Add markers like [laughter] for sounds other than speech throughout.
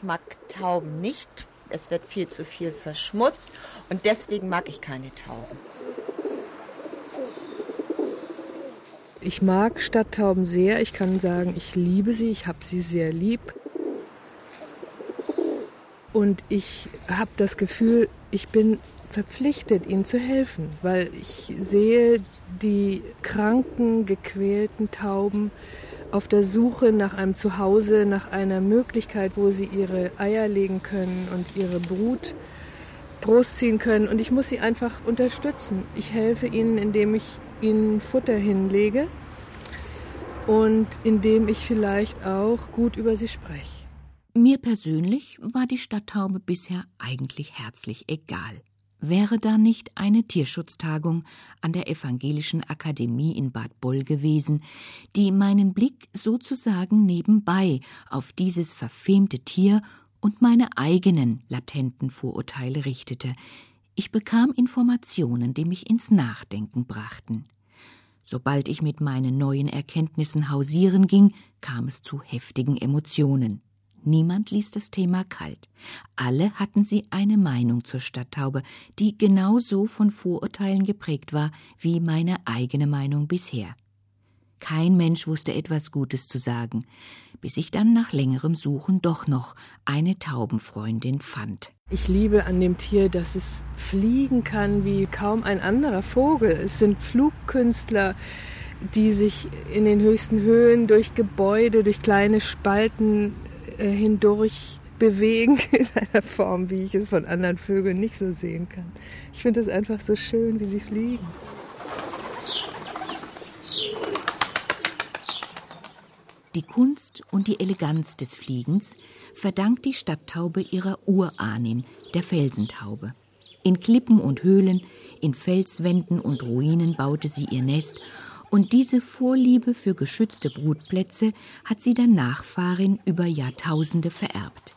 Ich mag Tauben nicht. Es wird viel zu viel verschmutzt und deswegen mag ich keine Tauben. Ich mag Stadttauben sehr. Ich kann sagen, ich liebe sie. Ich habe sie sehr lieb. Und ich habe das Gefühl, ich bin verpflichtet, ihnen zu helfen, weil ich sehe die kranken, gequälten Tauben auf der Suche nach einem Zuhause, nach einer Möglichkeit, wo sie ihre Eier legen können und ihre Brut großziehen können. Und ich muss sie einfach unterstützen. Ich helfe ihnen, indem ich ihnen Futter hinlege und indem ich vielleicht auch gut über sie spreche. Mir persönlich war die Stadttaube bisher eigentlich herzlich egal. Wäre da nicht eine Tierschutztagung an der Evangelischen Akademie in Bad Boll gewesen, die meinen Blick sozusagen nebenbei auf dieses verfemte Tier und meine eigenen latenten Vorurteile richtete. Ich bekam Informationen, die mich ins Nachdenken brachten. Sobald ich mit meinen neuen Erkenntnissen hausieren ging, kam es zu heftigen Emotionen. Niemand ließ das Thema kalt. Alle hatten sie eine Meinung zur Stadttaube, die genauso von Vorurteilen geprägt war wie meine eigene Meinung bisher. Kein Mensch wusste etwas Gutes zu sagen, bis ich dann nach längerem Suchen doch noch eine Taubenfreundin fand. Ich liebe an dem Tier, dass es fliegen kann wie kaum ein anderer Vogel. Es sind Flugkünstler, die sich in den höchsten Höhen durch Gebäude, durch kleine Spalten hindurch bewegen [laughs] in einer Form, wie ich es von anderen Vögeln nicht so sehen kann. Ich finde es einfach so schön, wie sie fliegen. Die Kunst und die Eleganz des Fliegens verdankt die Stadttaube ihrer Urahnin, der Felsentaube. In Klippen und Höhlen, in Felswänden und Ruinen baute sie ihr Nest und diese Vorliebe für geschützte Brutplätze hat sie der Nachfahrin über Jahrtausende vererbt.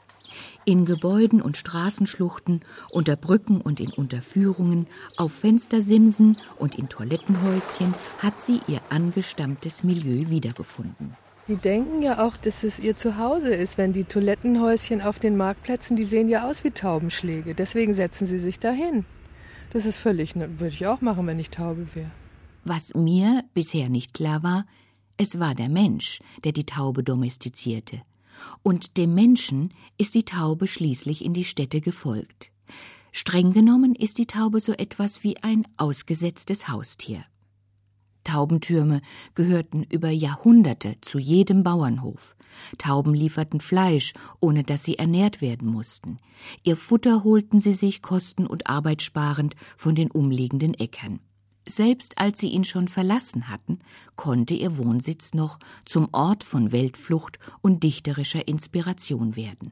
In Gebäuden und Straßenschluchten, unter Brücken und in Unterführungen, auf Fenstersimsen und in Toilettenhäuschen hat sie ihr angestammtes Milieu wiedergefunden. Die denken ja auch, dass es ihr Zuhause ist, wenn die Toilettenhäuschen auf den Marktplätzen, die sehen ja aus wie Taubenschläge. Deswegen setzen sie sich dahin. Das ist völlig, würde ich auch machen, wenn ich Taube wäre. Was mir bisher nicht klar war, es war der Mensch, der die Taube domestizierte. Und dem Menschen ist die Taube schließlich in die Städte gefolgt. Streng genommen ist die Taube so etwas wie ein ausgesetztes Haustier. Taubentürme gehörten über Jahrhunderte zu jedem Bauernhof. Tauben lieferten Fleisch, ohne dass sie ernährt werden mussten. Ihr Futter holten sie sich kosten- und arbeitssparend von den umliegenden Äckern. Selbst als sie ihn schon verlassen hatten, konnte ihr Wohnsitz noch zum Ort von Weltflucht und dichterischer Inspiration werden.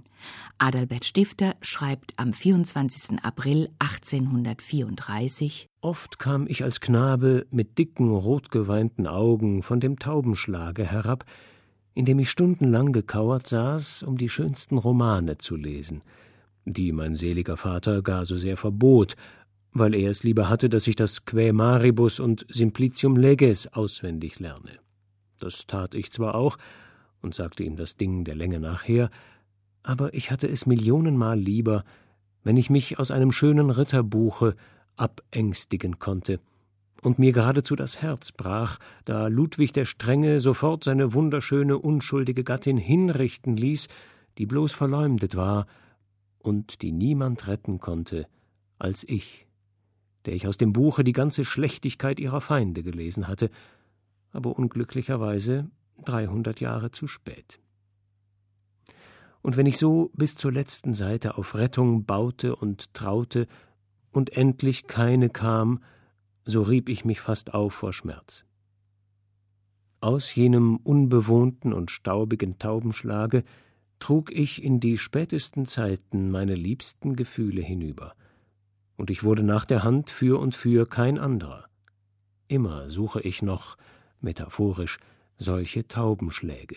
Adalbert Stifter schreibt am 24. April 1834 Oft kam ich als Knabe mit dicken, rotgeweinten Augen von dem Taubenschlage herab, in dem ich stundenlang gekauert saß, um die schönsten Romane zu lesen, die mein seliger Vater gar so sehr verbot, weil er es lieber hatte, dass ich das Quae Maribus und Simplicium Leges auswendig lerne. Das tat ich zwar auch und sagte ihm das Ding der Länge nachher, aber ich hatte es millionenmal lieber, wenn ich mich aus einem schönen Ritterbuche abängstigen konnte und mir geradezu das Herz brach, da Ludwig der Strenge sofort seine wunderschöne, unschuldige Gattin hinrichten ließ, die bloß verleumdet war und die niemand retten konnte als ich der ich aus dem Buche die ganze Schlechtigkeit ihrer Feinde gelesen hatte, aber unglücklicherweise dreihundert Jahre zu spät. Und wenn ich so bis zur letzten Seite auf Rettung baute und traute und endlich keine kam, so rieb ich mich fast auf vor Schmerz. Aus jenem unbewohnten und staubigen Taubenschlage trug ich in die spätesten Zeiten meine liebsten Gefühle hinüber – und ich wurde nach der Hand für und für kein anderer. Immer suche ich noch, metaphorisch, solche Taubenschläge,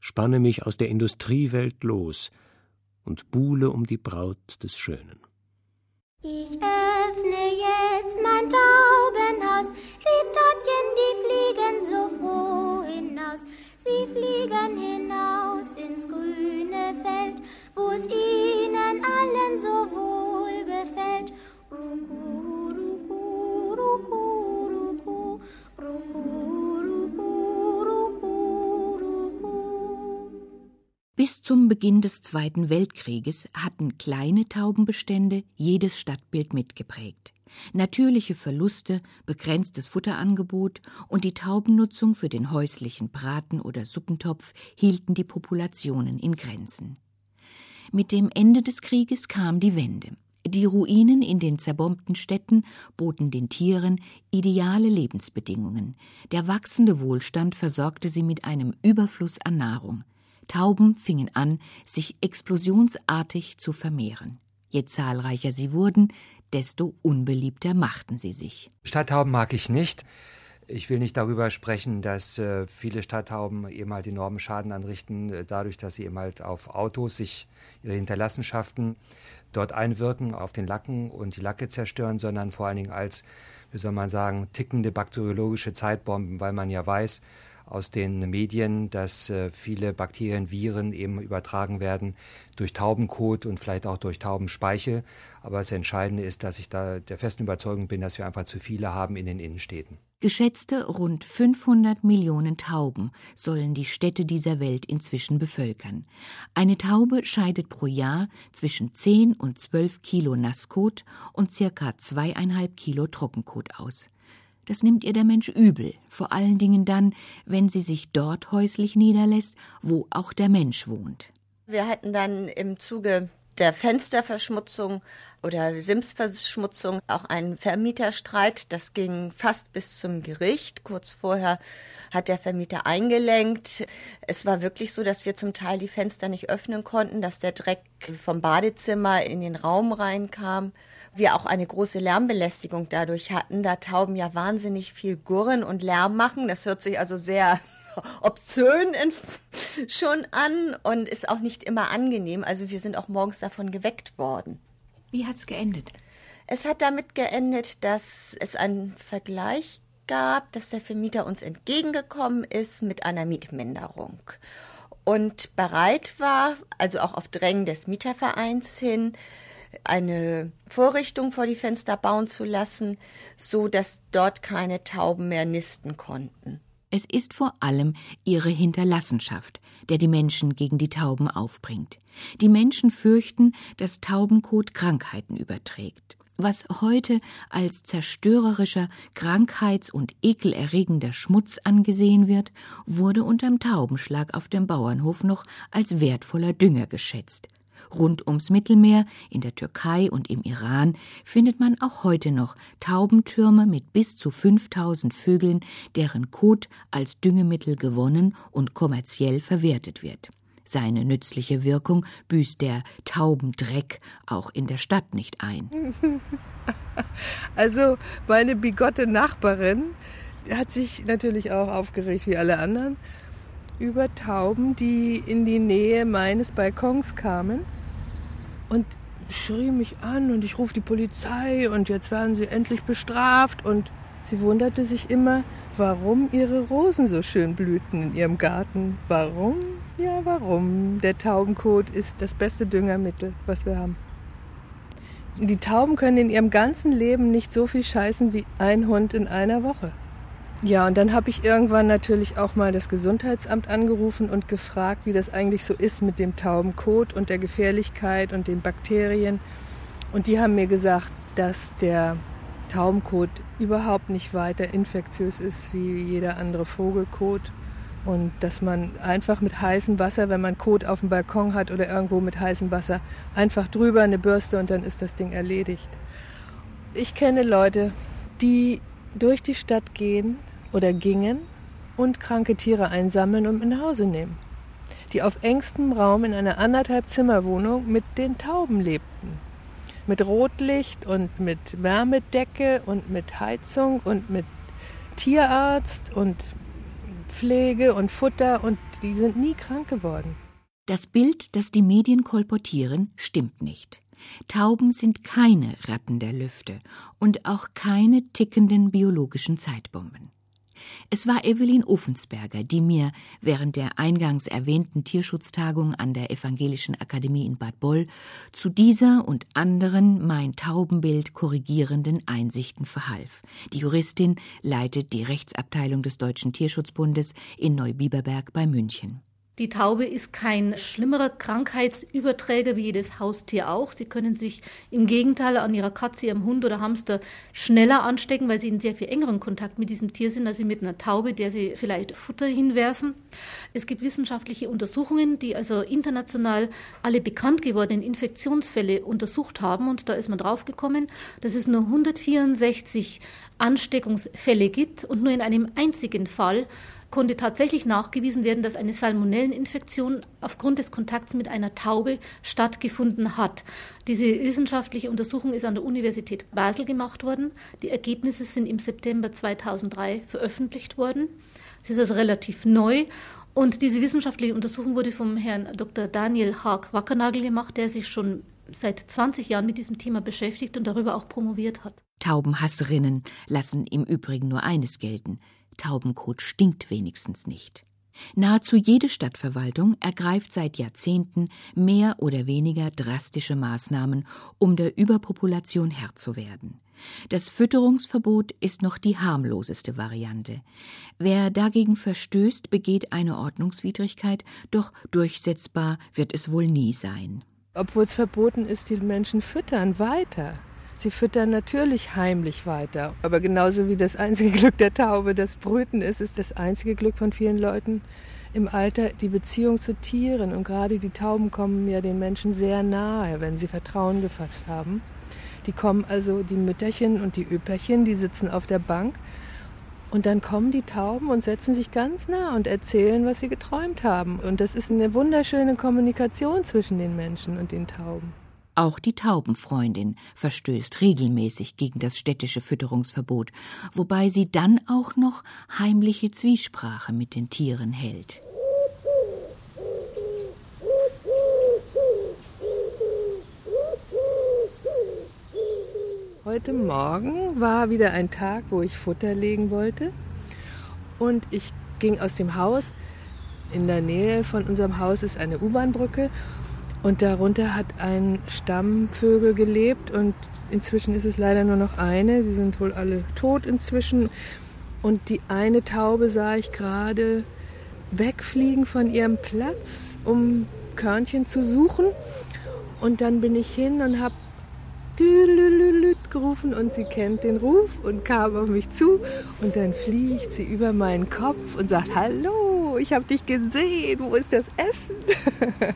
spanne mich aus der Industriewelt los und buhle um die Braut des Schönen. Ich öffne jetzt mein Taubenhaus, die Täubchen, die fliegen so froh hinaus, sie fliegen hinaus ins grüne Feld, wo Feld. Ruku, ruku, ruku, ruku, ruku, ruku, ruku, ruku. Bis zum Beginn des Zweiten Weltkrieges hatten kleine Taubenbestände jedes Stadtbild mitgeprägt. Natürliche Verluste, begrenztes Futterangebot und die Taubennutzung für den häuslichen Braten oder Suppentopf hielten die Populationen in Grenzen. Mit dem Ende des Krieges kam die Wende. Die Ruinen in den zerbombten Städten boten den Tieren ideale Lebensbedingungen. Der wachsende Wohlstand versorgte sie mit einem Überfluss an Nahrung. Tauben fingen an, sich explosionsartig zu vermehren. Je zahlreicher sie wurden, desto unbeliebter machten sie sich. Stadttauben mag ich nicht. Ich will nicht darüber sprechen, dass äh, viele Stadttauben eben halt enormen Schaden anrichten, äh, dadurch, dass sie eben halt auf Autos sich ihre Hinterlassenschaften dort einwirken, auf den Lacken und die Lacke zerstören, sondern vor allen Dingen als, wie soll man sagen, tickende bakteriologische Zeitbomben, weil man ja weiß, aus den Medien, dass äh, viele Bakterien, Viren eben übertragen werden durch Taubenkot und vielleicht auch durch Taubenspeichel. Aber das Entscheidende ist, dass ich da der festen Überzeugung bin, dass wir einfach zu viele haben in den Innenstädten. Geschätzte rund 500 Millionen Tauben sollen die Städte dieser Welt inzwischen bevölkern. Eine Taube scheidet pro Jahr zwischen 10 und 12 Kilo Nasskot und circa zweieinhalb Kilo Trockenkot aus. Das nimmt ihr der Mensch übel, vor allen Dingen dann, wenn sie sich dort häuslich niederlässt, wo auch der Mensch wohnt. Wir hatten dann im Zuge der Fensterverschmutzung oder Simsverschmutzung auch einen Vermieterstreit. Das ging fast bis zum Gericht. Kurz vorher hat der Vermieter eingelenkt. Es war wirklich so, dass wir zum Teil die Fenster nicht öffnen konnten, dass der Dreck vom Badezimmer in den Raum reinkam wir auch eine große Lärmbelästigung dadurch hatten, da Tauben ja wahnsinnig viel gurren und Lärm machen. Das hört sich also sehr obszön schon an und ist auch nicht immer angenehm. Also wir sind auch morgens davon geweckt worden. Wie hat es geendet? Es hat damit geendet, dass es einen Vergleich gab, dass der Vermieter uns entgegengekommen ist mit einer Mietminderung und bereit war, also auch auf Drängen des Mietervereins hin, eine Vorrichtung vor die Fenster bauen zu lassen, so dass dort keine Tauben mehr nisten konnten. Es ist vor allem ihre Hinterlassenschaft, der die Menschen gegen die Tauben aufbringt. Die Menschen fürchten, dass Taubenkot Krankheiten überträgt. Was heute als zerstörerischer, krankheits- und ekelerregender Schmutz angesehen wird, wurde unterm Taubenschlag auf dem Bauernhof noch als wertvoller Dünger geschätzt. Rund ums Mittelmeer, in der Türkei und im Iran findet man auch heute noch Taubentürme mit bis zu 5000 Vögeln, deren Kot als Düngemittel gewonnen und kommerziell verwertet wird. Seine nützliche Wirkung büßt der Taubendreck auch in der Stadt nicht ein. [laughs] Also meine bigotte Nachbarin hat sich natürlich auch aufgeregt wie alle anderen über Tauben, die in die Nähe meines Balkons kamen und schrie mich an und ich rufe die Polizei und jetzt werden sie endlich bestraft und sie wunderte sich immer, warum ihre Rosen so schön blühten in ihrem Garten. Warum? Ja, warum? Der Taubenkot ist das beste Düngermittel, was wir haben. Die Tauben können in ihrem ganzen Leben nicht so viel scheißen wie ein Hund in einer Woche. Ja, und dann habe ich irgendwann natürlich auch mal das Gesundheitsamt angerufen und gefragt, wie das eigentlich so ist mit dem Taubenkot und der Gefährlichkeit und den Bakterien. Und die haben mir gesagt, dass der Taubenkot überhaupt nicht weiter infektiös ist wie jeder andere Vogelkot. Und dass man einfach mit heißem Wasser, wenn man Kot auf dem Balkon hat oder irgendwo mit heißem Wasser, einfach drüber eine Bürste und dann ist das Ding erledigt. Ich kenne Leute, die durch die Stadt gehen oder gingen und kranke Tiere einsammeln und mit nach Hause nehmen, die auf engstem Raum in einer anderthalb Zimmerwohnung mit den Tauben lebten. Mit Rotlicht und mit Wärmedecke und mit Heizung und mit Tierarzt und Pflege und Futter und die sind nie krank geworden. Das Bild, das die Medien kolportieren, stimmt nicht. Tauben sind keine Ratten der Lüfte und auch keine tickenden biologischen Zeitbomben. Es war Evelyn Uffensberger, die mir während der eingangs erwähnten Tierschutztagung an der Evangelischen Akademie in Bad Boll zu dieser und anderen mein Taubenbild korrigierenden Einsichten verhalf. Die Juristin leitet die Rechtsabteilung des Deutschen Tierschutzbundes in Neubiberberg bei München. Die Taube ist kein schlimmerer Krankheitsüberträger wie jedes Haustier auch. Sie können sich im Gegenteil an ihrer Katze, ihrem Hund oder Hamster schneller anstecken, weil sie in sehr viel engeren Kontakt mit diesem Tier sind, als wie mit einer Taube, der sie vielleicht Futter hinwerfen. Es gibt wissenschaftliche Untersuchungen, die also international alle bekannt gewordenen Infektionsfälle untersucht haben. Und da ist man draufgekommen, dass es nur 164 Ansteckungsfälle gibt und nur in einem einzigen Fall konnte tatsächlich nachgewiesen werden, dass eine Salmonelleninfektion aufgrund des Kontakts mit einer Taube stattgefunden hat. Diese wissenschaftliche Untersuchung ist an der Universität Basel gemacht worden. Die Ergebnisse sind im September 2003 veröffentlicht worden. Es ist also relativ neu. Und diese wissenschaftliche Untersuchung wurde vom Herrn Dr. Daniel Haag-Wackernagel gemacht, der sich schon seit 20 Jahren mit diesem Thema beschäftigt und darüber auch promoviert hat. Taubenhasserinnen lassen im Übrigen nur eines gelten. Taubenkot stinkt wenigstens nicht. Nahezu jede Stadtverwaltung ergreift seit Jahrzehnten mehr oder weniger drastische Maßnahmen, um der Überpopulation Herr zu werden. Das Fütterungsverbot ist noch die harmloseste Variante. Wer dagegen verstößt, begeht eine Ordnungswidrigkeit, doch durchsetzbar wird es wohl nie sein. Obwohl es verboten ist, die Menschen füttern weiter. Sie füttern natürlich heimlich weiter. Aber genauso wie das einzige [laughs] Glück der Taube das Brüten ist, ist das einzige Glück von vielen Leuten im Alter die Beziehung zu Tieren. Und gerade die Tauben kommen ja den Menschen sehr nahe, wenn sie Vertrauen gefasst haben. Die kommen also, die Mütterchen und die Öperchen, die sitzen auf der Bank. Und dann kommen die Tauben und setzen sich ganz nah und erzählen, was sie geträumt haben. Und das ist eine wunderschöne Kommunikation zwischen den Menschen und den Tauben. Auch die Taubenfreundin verstößt regelmäßig gegen das städtische Fütterungsverbot, wobei sie dann auch noch heimliche Zwiesprache mit den Tieren hält. Heute Morgen war wieder ein Tag, wo ich Futter legen wollte. Und ich ging aus dem Haus. In der Nähe von unserem Haus ist eine U-Bahn-Brücke. Und darunter hat ein Stammvögel gelebt und inzwischen ist es leider nur noch eine. Sie sind wohl alle tot inzwischen. Und die eine Taube sah ich gerade wegfliegen von ihrem Platz, um Körnchen zu suchen. Und dann bin ich hin und habe gerufen und sie kennt den Ruf und kam auf mich zu. Und dann fliegt sie über meinen Kopf und sagt, hallo, ich habe dich gesehen, wo ist das Essen? [laughs]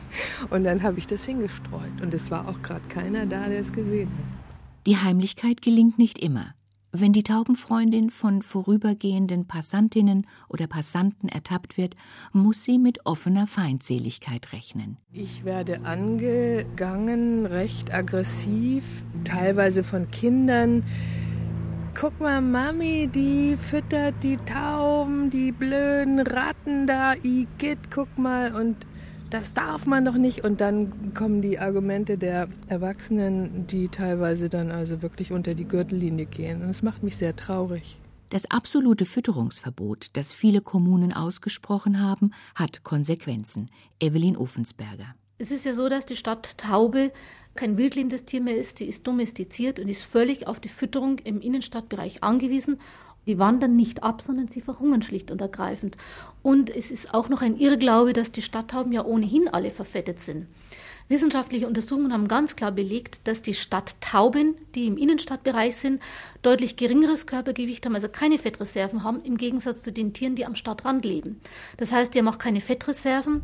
und dann habe ich das hingestreut und es war auch gerade keiner da, der es gesehen hat. Die Heimlichkeit gelingt nicht immer. Wenn die Taubenfreundin von vorübergehenden Passantinnen oder Passanten ertappt wird, muss sie mit offener Feindseligkeit rechnen. Ich werde angegangen, recht aggressiv, teilweise von Kindern, guck mal, Mami, die füttert die Tauben, die blöden Ratten da, Igitt, guck mal, und das darf man doch nicht. Und dann kommen die Argumente der Erwachsenen, die teilweise dann also wirklich unter die Gürtellinie gehen. Und das macht mich sehr traurig. Das absolute Fütterungsverbot, das viele Kommunen ausgesprochen haben, hat Konsequenzen. Evelyn Ofensberger. Es ist ja so, dass die Stadt Taube kein wildlebendes Tier mehr ist, die ist domestiziert und ist völlig auf die Fütterung im Innenstadtbereich angewiesen. Die wandern nicht ab, sondern sie verhungern schlicht und ergreifend. Und es ist auch noch ein Irrglaube, dass die Stadttauben ja ohnehin alle verfettet sind. Wissenschaftliche Untersuchungen haben ganz klar belegt, dass die Stadttauben, die im Innenstadtbereich sind, deutlich geringeres Körpergewicht haben, also keine Fettreserven haben, im Gegensatz zu den Tieren, die am Stadtrand leben. Das heißt, die haben auch keine Fettreserven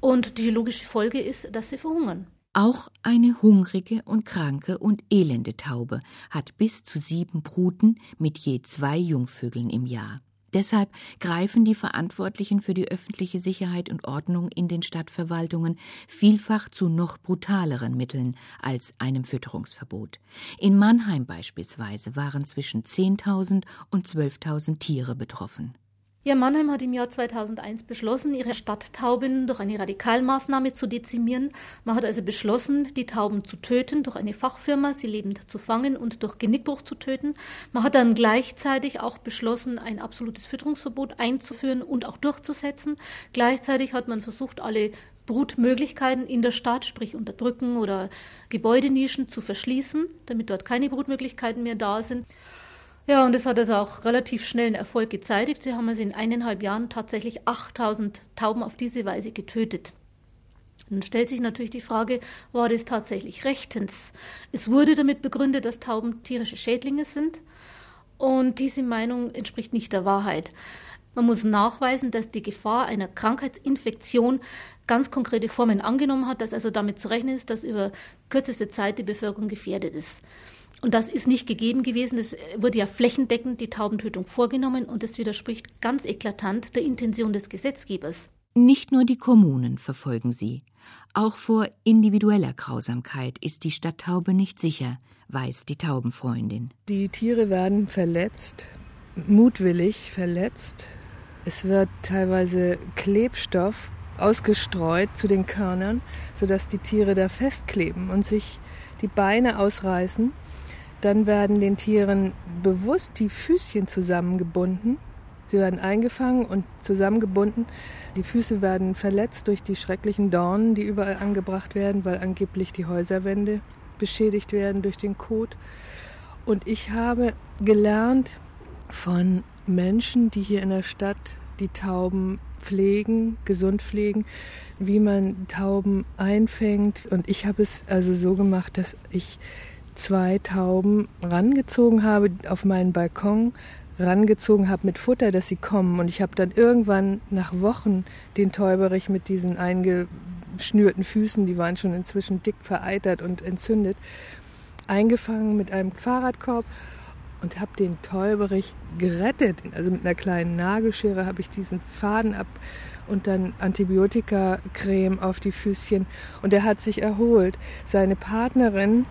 und die logische Folge ist, dass sie verhungern. Auch eine hungrige und kranke und elende Taube hat bis zu sieben Bruten mit je zwei Jungvögeln im Jahr. Deshalb greifen die Verantwortlichen für die öffentliche Sicherheit und Ordnung in den Stadtverwaltungen vielfach zu noch brutaleren Mitteln als einem Fütterungsverbot. In Mannheim beispielsweise waren zwischen 10.000 und 12.000 Tiere betroffen. Ja, Mannheim hat im Jahr 2001 beschlossen, ihre Stadttauben durch eine Radikalmaßnahme zu dezimieren. Man hat also beschlossen, die Tauben zu töten durch eine Fachfirma, sie lebend zu fangen und durch Genickbruch zu töten. Man hat dann gleichzeitig auch beschlossen, ein absolutes Fütterungsverbot einzuführen und auch durchzusetzen. Gleichzeitig hat man versucht, alle Brutmöglichkeiten in der Stadt, sprich unter Brücken oder Gebäudenischen, zu verschließen, damit dort keine Brutmöglichkeiten mehr da sind. Ja, und es hat also auch relativ schnell einen Erfolg gezeitigt. Sie haben also in eineinhalb Jahren tatsächlich 8000 Tauben auf diese Weise getötet. Nun stellt sich natürlich die Frage, war das tatsächlich rechtens? Es wurde damit begründet, dass Tauben tierische Schädlinge sind. Und diese Meinung entspricht nicht der Wahrheit. Man muss nachweisen, dass die Gefahr einer Krankheitsinfektion ganz konkrete Formen angenommen hat, dass also damit zu rechnen ist, dass über kürzeste Zeit die Bevölkerung gefährdet ist. Und das ist nicht gegeben gewesen. Es wurde ja flächendeckend die Taubentötung vorgenommen und es widerspricht ganz eklatant der Intention des Gesetzgebers. Nicht nur die Kommunen verfolgen sie. Auch vor individueller Grausamkeit ist die Stadttaube nicht sicher, weiß die Taubenfreundin. Die Tiere werden verletzt, mutwillig verletzt. Es wird teilweise Klebstoff ausgestreut zu den Körnern, sodass die Tiere da festkleben und sich die Beine ausreißen. Dann werden den Tieren bewusst die Füßchen zusammengebunden. Sie werden eingefangen und zusammengebunden. Die Füße werden verletzt durch die schrecklichen Dornen, die überall angebracht werden, weil angeblich die Häuserwände beschädigt werden durch den Kot. Und ich habe gelernt von Menschen, die hier in der Stadt die Tauben pflegen, gesund pflegen, wie man Tauben einfängt. Und ich habe es also so gemacht, dass ich zwei Tauben rangezogen habe auf meinen Balkon, rangezogen habe mit Futter, dass sie kommen. Und ich habe dann irgendwann nach Wochen den Täuberich mit diesen eingeschnürten Füßen, die waren schon inzwischen dick vereitert und entzündet, eingefangen mit einem Fahrradkorb und habe den Täuberich gerettet. Also mit einer kleinen Nagelschere habe ich diesen Faden ab und dann Antibiotikacreme auf die Füßchen und er hat sich erholt. Seine Partnerin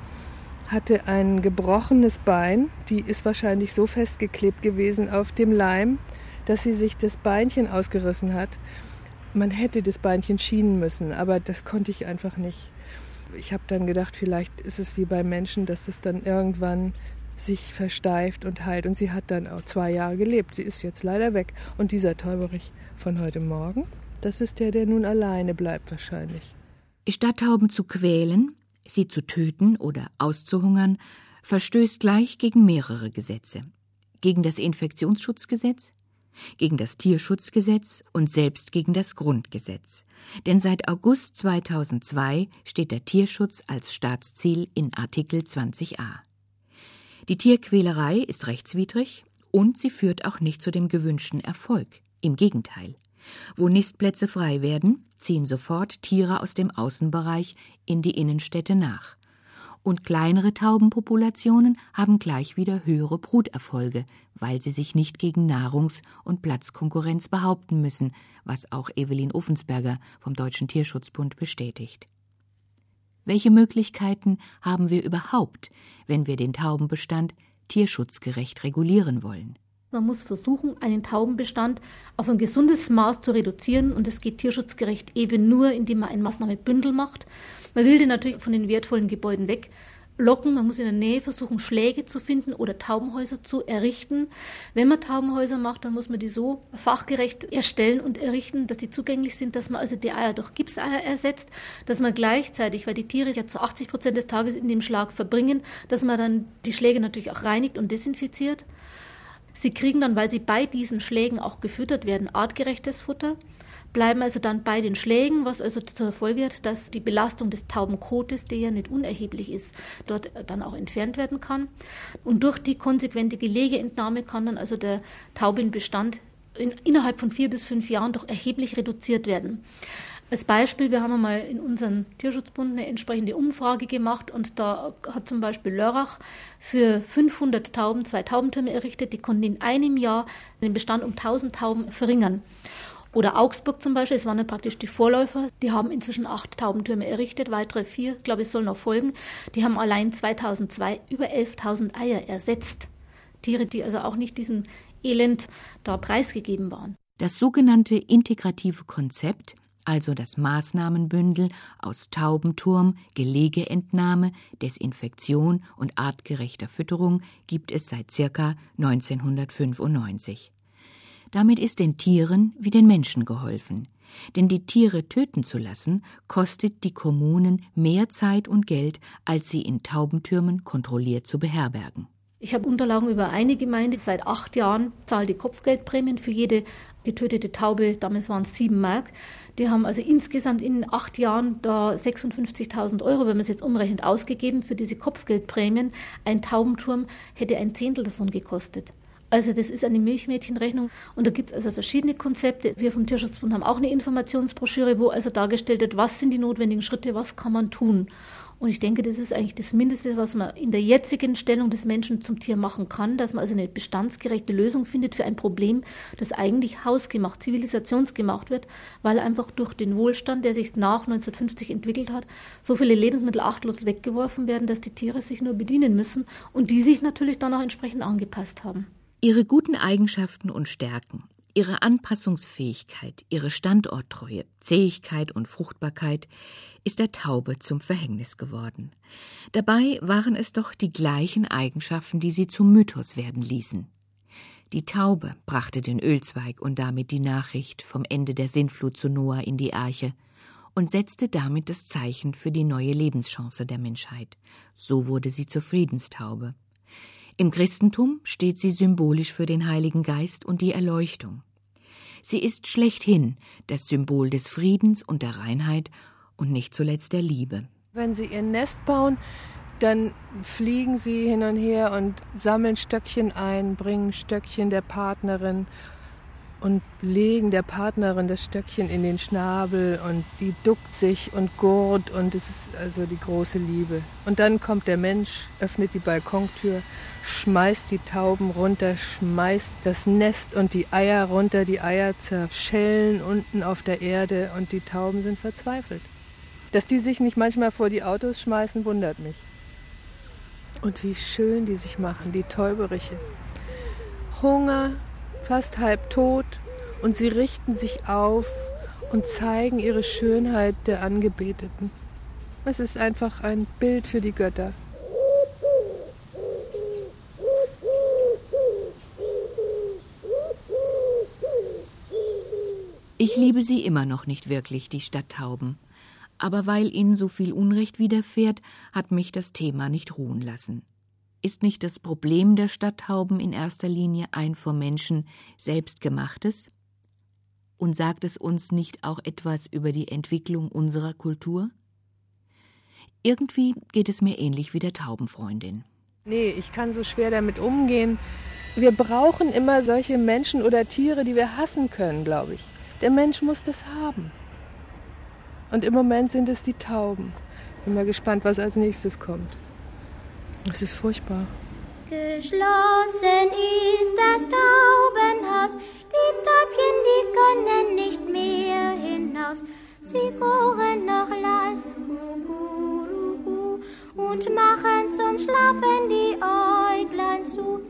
hatte ein gebrochenes Bein, die ist wahrscheinlich so festgeklebt gewesen auf dem Leim, dass sie sich das Beinchen ausgerissen hat. Man hätte das Beinchen schienen müssen, aber das konnte ich einfach nicht. Ich habe dann gedacht, vielleicht ist es wie bei Menschen, dass es dann irgendwann sich versteift und heilt. Und sie hat dann auch zwei Jahre gelebt. Sie ist jetzt leider weg. Und dieser Täuberich von heute Morgen, das ist der, der nun alleine bleibt wahrscheinlich. Stadttauben zu quälen, sie zu töten oder auszuhungern, verstößt gleich gegen mehrere Gesetze. Gegen das Infektionsschutzgesetz, gegen das Tierschutzgesetz und selbst gegen das Grundgesetz. Denn seit August 2002 steht der Tierschutz als Staatsziel in Artikel 20a. Die Tierquälerei ist rechtswidrig und sie führt auch nicht zu dem gewünschten Erfolg. Im Gegenteil. Wo Nistplätze frei werden, ziehen sofort Tiere aus dem Außenbereich in die Innenstädte nach. Und kleinere Taubenpopulationen haben gleich wieder höhere Bruterfolge, weil sie sich nicht gegen Nahrungs- und Platzkonkurrenz behaupten müssen, was auch Evelyn Uffensberger vom Deutschen Tierschutzbund bestätigt. Welche Möglichkeiten haben wir überhaupt, wenn wir den Taubenbestand tierschutzgerecht regulieren wollen? Man muss versuchen, einen Taubenbestand auf ein gesundes Maß zu reduzieren und es geht tierschutzgerecht eben nur, indem man ein Maßnahmebündel macht. Man will den natürlich von den wertvollen Gebäuden weg locken. Man muss in der Nähe versuchen, Schläge zu finden oder Taubenhäuser zu errichten. Wenn man Taubenhäuser macht, dann muss man die so fachgerecht erstellen und errichten, dass die zugänglich sind, dass man also die Eier durch Gipseier ersetzt, dass man gleichzeitig, weil die Tiere ja zu 80 Prozent des Tages in dem Schlag verbringen, dass man dann die Schläge natürlich auch reinigt und desinfiziert. Sie kriegen dann, weil sie bei diesen Schlägen auch gefüttert werden, artgerechtes Futter bleiben also dann bei den Schlägen, was also zur Folge hat, dass die Belastung des Taubenkotes, der ja nicht unerheblich ist, dort dann auch entfernt werden kann. Und durch die konsequente Gelegeentnahme kann dann also der Taubenbestand in, innerhalb von vier bis fünf Jahren doch erheblich reduziert werden. Als Beispiel, wir haben einmal in unserem Tierschutzbund eine entsprechende Umfrage gemacht und da hat zum Beispiel Lörrach für 500 Tauben zwei Taubentürme errichtet, die konnten in einem Jahr den Bestand um 1000 Tauben verringern. Oder Augsburg zum Beispiel, es waren ja praktisch die Vorläufer, die haben inzwischen acht Taubentürme errichtet, weitere vier, glaube ich, sollen noch folgen. Die haben allein 2002 über 11.000 Eier ersetzt. Tiere, die also auch nicht diesem Elend da preisgegeben waren. Das sogenannte integrative Konzept, also das Maßnahmenbündel aus Taubenturm, Gelegeentnahme, Desinfektion und artgerechter Fütterung, gibt es seit circa 1995. Damit ist den Tieren wie den Menschen geholfen. Denn die Tiere töten zu lassen, kostet die Kommunen mehr Zeit und Geld, als sie in Taubentürmen kontrolliert zu beherbergen. Ich habe Unterlagen über eine Gemeinde, seit acht Jahren zahlt die Kopfgeldprämien für jede getötete Taube, damals waren es sieben Mark. Die haben also insgesamt in acht Jahren da 56.000 Euro, wenn man es jetzt umrechnet, ausgegeben für diese Kopfgeldprämien. Ein Taubenturm hätte ein Zehntel davon gekostet. Also das ist eine Milchmädchenrechnung und da gibt es also verschiedene Konzepte. Wir vom Tierschutzbund haben auch eine Informationsbroschüre, wo also dargestellt wird, was sind die notwendigen Schritte, was kann man tun. Und ich denke, das ist eigentlich das Mindeste, was man in der jetzigen Stellung des Menschen zum Tier machen kann, dass man also eine bestandsgerechte Lösung findet für ein Problem, das eigentlich hausgemacht, zivilisationsgemacht wird, weil einfach durch den Wohlstand, der sich nach 1950 entwickelt hat, so viele Lebensmittel achtlos weggeworfen werden, dass die Tiere sich nur bedienen müssen und die sich natürlich dann auch entsprechend angepasst haben. Ihre guten Eigenschaften und Stärken, ihre Anpassungsfähigkeit, ihre Standorttreue, Zähigkeit und Fruchtbarkeit ist der Taube zum Verhängnis geworden. Dabei waren es doch die gleichen Eigenschaften, die sie zum Mythos werden ließen. Die Taube brachte den Ölzweig und damit die Nachricht vom Ende der Sintflut zu Noah in die Arche und setzte damit das Zeichen für die neue Lebenschance der Menschheit. So wurde sie zur Friedenstaube. Im Christentum steht sie symbolisch für den Heiligen Geist und die Erleuchtung. Sie ist schlechthin das Symbol des Friedens und der Reinheit und nicht zuletzt der Liebe. Wenn sie ihr Nest bauen, dann fliegen sie hin und her und sammeln Stöckchen ein, bringen Stöckchen der Partnerin und legen der Partnerin das Stöckchen in den Schnabel und die duckt sich und gurt und es ist also die große Liebe. Und dann kommt der Mensch, öffnet die Balkontür, schmeißt die Tauben runter, schmeißt das Nest und die Eier runter, die Eier zerschellen unten auf der Erde und die Tauben sind verzweifelt. Dass die sich nicht manchmal vor die Autos schmeißen, wundert mich. Und wie schön die sich machen, die Täuberiche. Hunger, fast halb tot, und sie richten sich auf und zeigen ihre Schönheit der Angebeteten. Es ist einfach ein Bild für die Götter. Ich liebe sie immer noch nicht wirklich, die Stadttauben. Aber weil ihnen so viel Unrecht widerfährt, hat mich das Thema nicht ruhen lassen. Ist nicht das Problem der Stadttauben in erster Linie ein vom Menschen selbstgemachtes? Und sagt es uns nicht auch etwas über die Entwicklung unserer Kultur? Irgendwie geht es mir ähnlich wie der Taubenfreundin. Nee, ich kann so schwer damit umgehen. Wir brauchen immer solche Menschen oder Tiere, die wir hassen können, glaube ich. Der Mensch muss das haben. Und im Moment sind es die Tauben. Bin mal gespannt, was als nächstes kommt. Es ist furchtbar. Geschlossen ist das Taubenhaus, die Täubchen, die können nicht mehr hinaus. Sie gurren noch leis, und machen zum Schlafen die Äuglein zu.